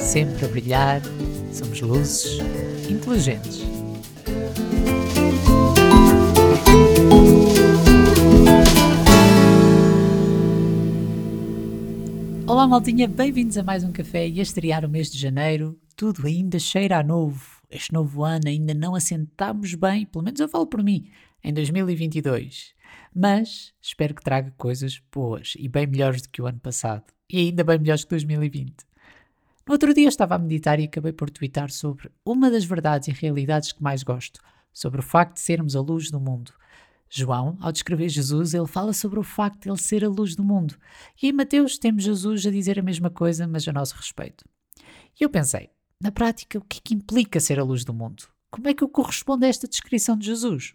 sempre a brilhar, somos luzes inteligentes. Olá, maltinha, bem-vindos a mais um café e a estrear o mês de janeiro. Tudo ainda cheira a novo. Este novo ano ainda não assentámos bem, pelo menos eu falo por mim, em 2022. Mas espero que traga coisas boas e bem melhores do que o ano passado. E ainda bem melhores que 2020. No outro dia estava a meditar e acabei por twittar sobre uma das verdades e realidades que mais gosto, sobre o facto de sermos a luz do mundo. João, ao descrever Jesus, ele fala sobre o facto de ele ser a luz do mundo. E em Mateus temos Jesus a dizer a mesma coisa, mas a nosso respeito. E eu pensei, na prática, o que é que implica ser a luz do mundo? Como é que eu correspondo a esta descrição de Jesus?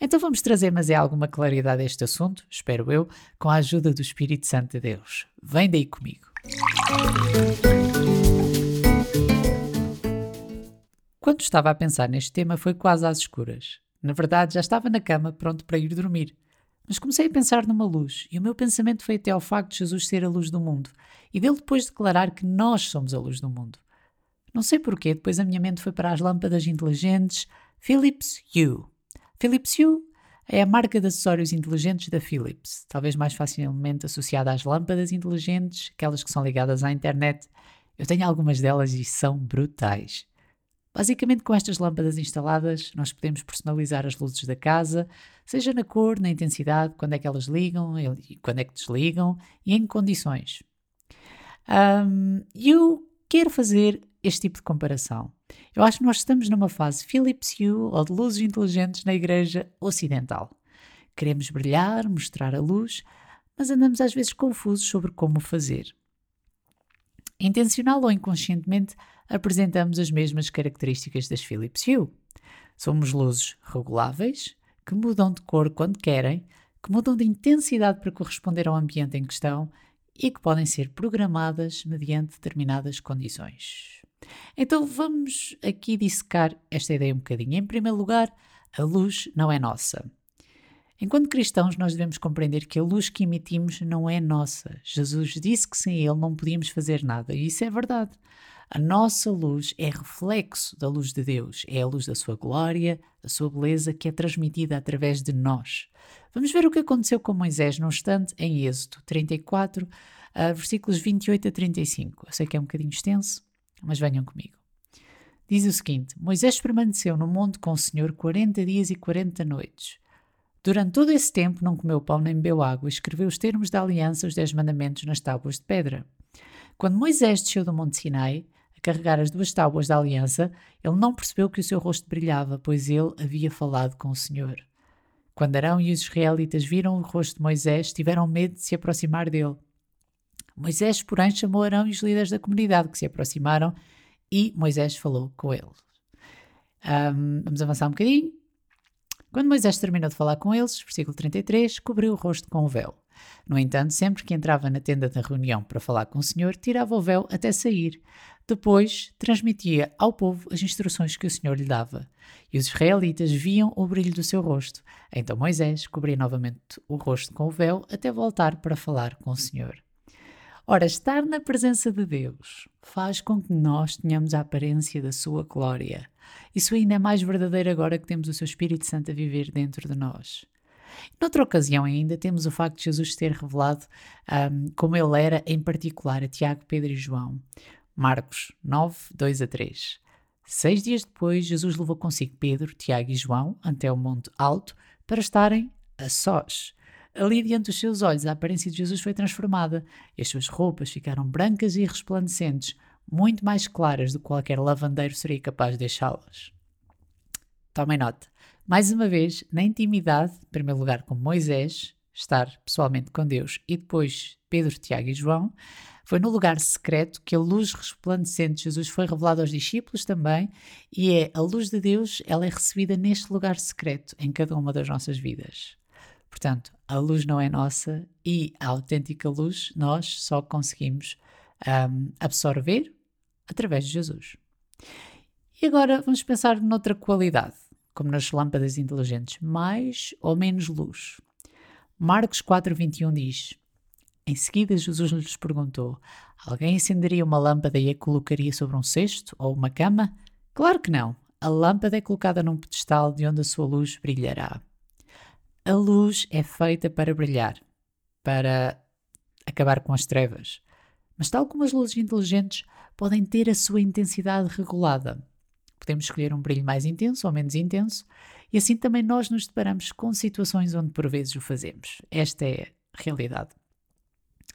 Então vamos trazer, mas é alguma claridade a este assunto, espero eu, com a ajuda do Espírito Santo de Deus. Vem daí comigo. Quando estava a pensar neste tema foi quase às escuras. Na verdade, já estava na cama pronto para ir dormir. Mas comecei a pensar numa luz, e o meu pensamento foi até ao facto de Jesus ser a luz do mundo, e dele depois declarar que nós somos a luz do mundo. Não sei porquê, depois a minha mente foi para as lâmpadas inteligentes Philips Hue. Philips Hue é a marca de acessórios inteligentes da Philips, talvez mais facilmente associada às lâmpadas inteligentes, aquelas que são ligadas à internet. Eu tenho algumas delas e são brutais. Basicamente, com estas lâmpadas instaladas, nós podemos personalizar as luzes da casa, seja na cor, na intensidade, quando é que elas ligam quando é que desligam e em condições. Um, eu quero fazer este tipo de comparação. Eu acho que nós estamos numa fase Philips Hue ou de luzes inteligentes na Igreja Ocidental. Queremos brilhar, mostrar a luz, mas andamos às vezes confusos sobre como fazer. Intencional ou inconscientemente, apresentamos as mesmas características das Philips Hue. Somos luzes reguláveis, que mudam de cor quando querem, que mudam de intensidade para corresponder ao ambiente em questão e que podem ser programadas mediante determinadas condições. Então vamos aqui dissecar esta ideia um bocadinho. Em primeiro lugar, a luz não é nossa. Enquanto cristãos, nós devemos compreender que a luz que emitimos não é nossa. Jesus disse que sem Ele não podíamos fazer nada, e isso é verdade. A nossa luz é reflexo da luz de Deus, é a luz da sua glória, da sua beleza que é transmitida através de nós. Vamos ver o que aconteceu com Moisés num instante em Êxodo 34, uh, versículos 28 a 35. Eu sei que é um bocadinho extenso, mas venham comigo. Diz o seguinte: Moisés permaneceu no monte com o Senhor 40 dias e 40 noites. Durante todo esse tempo não comeu pão nem bebeu água e escreveu os termos da aliança, os dez mandamentos, nas tábuas de pedra. Quando Moisés desceu do monte Sinai, a carregar as duas tábuas da aliança, ele não percebeu que o seu rosto brilhava, pois ele havia falado com o Senhor. Quando Arão e os israelitas viram o rosto de Moisés, tiveram medo de se aproximar dele. Moisés, porém, chamou Arão e os líderes da comunidade que se aproximaram e Moisés falou com eles. Um, vamos avançar um bocadinho. Quando Moisés terminou de falar com eles, versículo 33, cobriu o rosto com o véu. No entanto, sempre que entrava na tenda da reunião para falar com o Senhor, tirava o véu até sair. Depois, transmitia ao povo as instruções que o Senhor lhe dava. E os israelitas viam o brilho do seu rosto. Então Moisés cobria novamente o rosto com o véu até voltar para falar com o Senhor. Ora, estar na presença de Deus faz com que nós tenhamos a aparência da sua glória. Isso ainda é mais verdadeiro agora que temos o seu Espírito Santo a viver dentro de nós. Noutra ocasião ainda temos o facto de Jesus ter revelado um, como ele era em particular a Tiago, Pedro e João. Marcos 9, 2 a 3. Seis dias depois, Jesus levou consigo Pedro, Tiago e João até o monte alto para estarem a sós. Ali diante dos seus olhos a aparência de Jesus foi transformada e as suas roupas ficaram brancas e resplandecentes, muito mais claras do que qualquer lavandeiro seria capaz de deixá-las. Tomem nota. Mais uma vez, na intimidade, em primeiro lugar com Moisés, estar pessoalmente com Deus, e depois Pedro, Tiago e João, foi no lugar secreto que a luz resplandecente de Jesus foi revelada aos discípulos também, e é a luz de Deus, ela é recebida neste lugar secreto em cada uma das nossas vidas. Portanto, a luz não é nossa e a autêntica luz nós só conseguimos um, absorver através de Jesus. E agora vamos pensar noutra qualidade, como nas lâmpadas inteligentes, mais ou menos luz. Marcos 4:21 diz: Em seguida Jesus lhes perguntou: Alguém acenderia uma lâmpada e a colocaria sobre um cesto ou uma cama? Claro que não. A lâmpada é colocada num pedestal de onde a sua luz brilhará. A luz é feita para brilhar, para acabar com as trevas. Mas, tal como as luzes inteligentes, podem ter a sua intensidade regulada. Podemos escolher um brilho mais intenso ou menos intenso, e assim também nós nos deparamos com situações onde por vezes o fazemos. Esta é a realidade.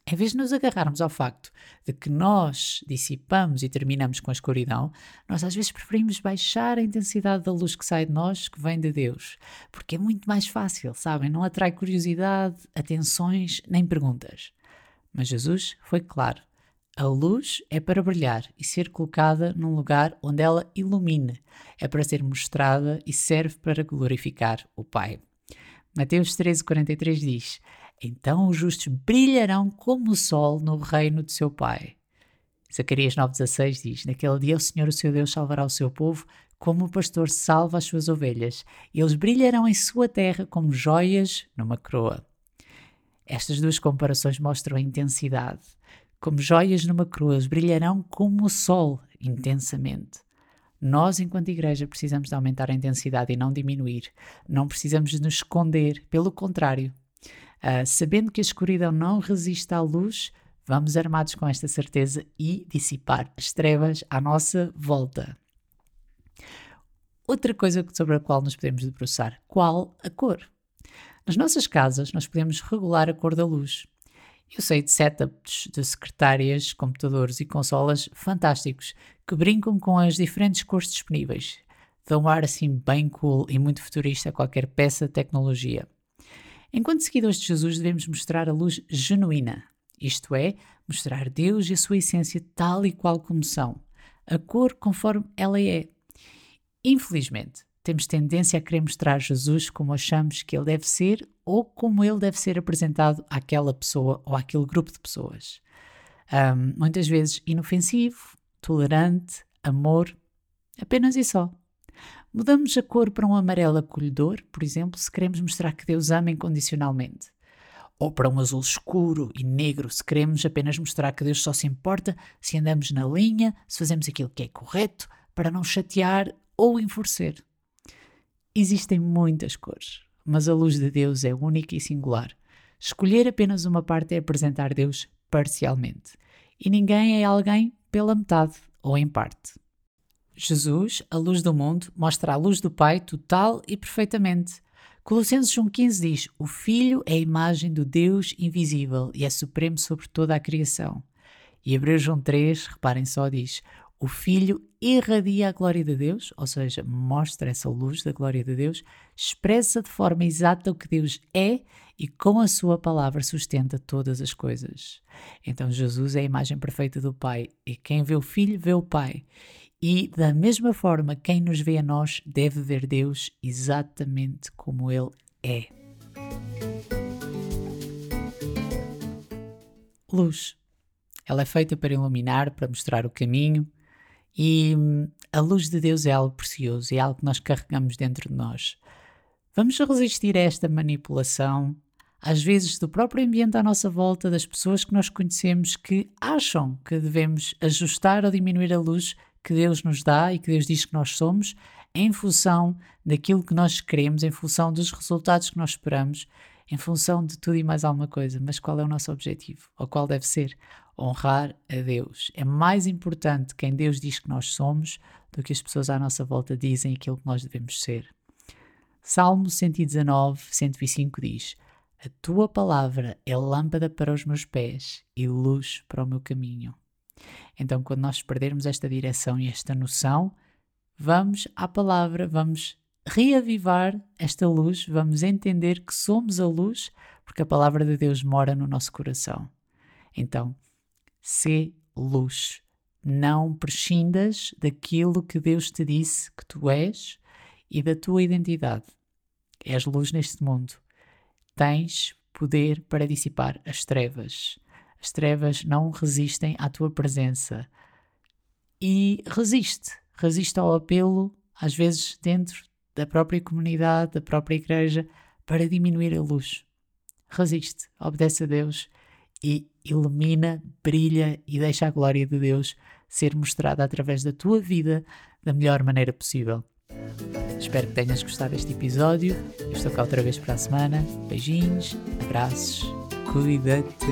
Em vez de nos agarrarmos ao facto de que nós dissipamos e terminamos com a escuridão, nós às vezes preferimos baixar a intensidade da luz que sai de nós, que vem de Deus, porque é muito mais fácil, sabem? Não atrai curiosidade, atenções nem perguntas. Mas Jesus foi claro: a luz é para brilhar e ser colocada num lugar onde ela ilumine, é para ser mostrada e serve para glorificar o Pai. Mateus 13,43 diz: então os justos brilharão como o sol no reino de seu Pai. Zacarias 9,16 diz: Naquele dia o Senhor, o seu Deus, salvará o seu povo, como o pastor salva as suas ovelhas, e eles brilharão em sua terra como joias numa coroa. Estas duas comparações mostram a intensidade. Como joias numa coroa, eles brilharão como o sol, intensamente. Nós, enquanto igreja, precisamos de aumentar a intensidade e não diminuir. Não precisamos de nos esconder, pelo contrário, Uh, sabendo que a escuridão não resiste à luz, vamos armados com esta certeza e dissipar as trevas à nossa volta. Outra coisa sobre a qual nos podemos debruçar: qual a cor? Nas nossas casas, nós podemos regular a cor da luz. Eu sei de setups de secretárias, computadores e consolas fantásticos que brincam com as diferentes cores disponíveis. Dão um ar assim bem cool e muito futurista a qualquer peça de tecnologia. Enquanto seguidores de Jesus, devemos mostrar a luz genuína, isto é, mostrar Deus e a sua essência tal e qual como são, a cor conforme ela é. Infelizmente, temos tendência a querer mostrar Jesus como achamos que ele deve ser ou como ele deve ser apresentado àquela pessoa ou àquele grupo de pessoas. Um, muitas vezes inofensivo, tolerante, amor, apenas e só. Mudamos a cor para um amarelo acolhedor, por exemplo, se queremos mostrar que Deus ama incondicionalmente. Ou para um azul escuro e negro, se queremos apenas mostrar que Deus só se importa se andamos na linha, se fazemos aquilo que é correto, para não chatear ou enfurecer. Existem muitas cores, mas a luz de Deus é única e singular. Escolher apenas uma parte é apresentar Deus parcialmente. E ninguém é alguém pela metade ou em parte. Jesus, a luz do mundo, mostra a luz do Pai total e perfeitamente. Colossenses 1,15 diz: O Filho é a imagem do Deus invisível e é supremo sobre toda a criação. E Hebreus 1,3, reparem só, diz: O Filho irradia a glória de Deus, ou seja, mostra essa luz da glória de Deus, expressa de forma exata o que Deus é e com a sua palavra sustenta todas as coisas. Então Jesus é a imagem perfeita do Pai e quem vê o Filho vê o Pai. E, da mesma forma, quem nos vê a nós deve ver Deus exatamente como Ele é. Luz. Ela é feita para iluminar, para mostrar o caminho, e a luz de Deus é algo precioso, é algo que nós carregamos dentro de nós. Vamos resistir a esta manipulação, às vezes do próprio ambiente à nossa volta, das pessoas que nós conhecemos que acham que devemos ajustar ou diminuir a luz que Deus nos dá e que Deus diz que nós somos, em função daquilo que nós queremos, em função dos resultados que nós esperamos, em função de tudo e mais alguma coisa. Mas qual é o nosso objetivo? Ou qual deve ser? Honrar a Deus. É mais importante quem Deus diz que nós somos do que as pessoas à nossa volta dizem aquilo que nós devemos ser. Salmo 119, 105 diz: A tua palavra é lâmpada para os meus pés e luz para o meu caminho. Então, quando nós perdermos esta direção e esta noção, vamos à palavra, vamos reavivar esta luz, vamos entender que somos a luz, porque a palavra de Deus mora no nosso coração. Então, sê luz. Não prescindas daquilo que Deus te disse que tu és e da tua identidade. És luz neste mundo. Tens poder para dissipar as trevas. As trevas não resistem à tua presença. E resiste, resiste ao apelo, às vezes dentro da própria comunidade, da própria igreja, para diminuir a luz. Resiste, obedece a Deus e ilumina, brilha e deixa a glória de Deus ser mostrada através da tua vida da melhor maneira possível. Espero que tenhas gostado deste episódio. Eu estou cá outra vez para a semana. Beijinhos, abraços, cuida-te.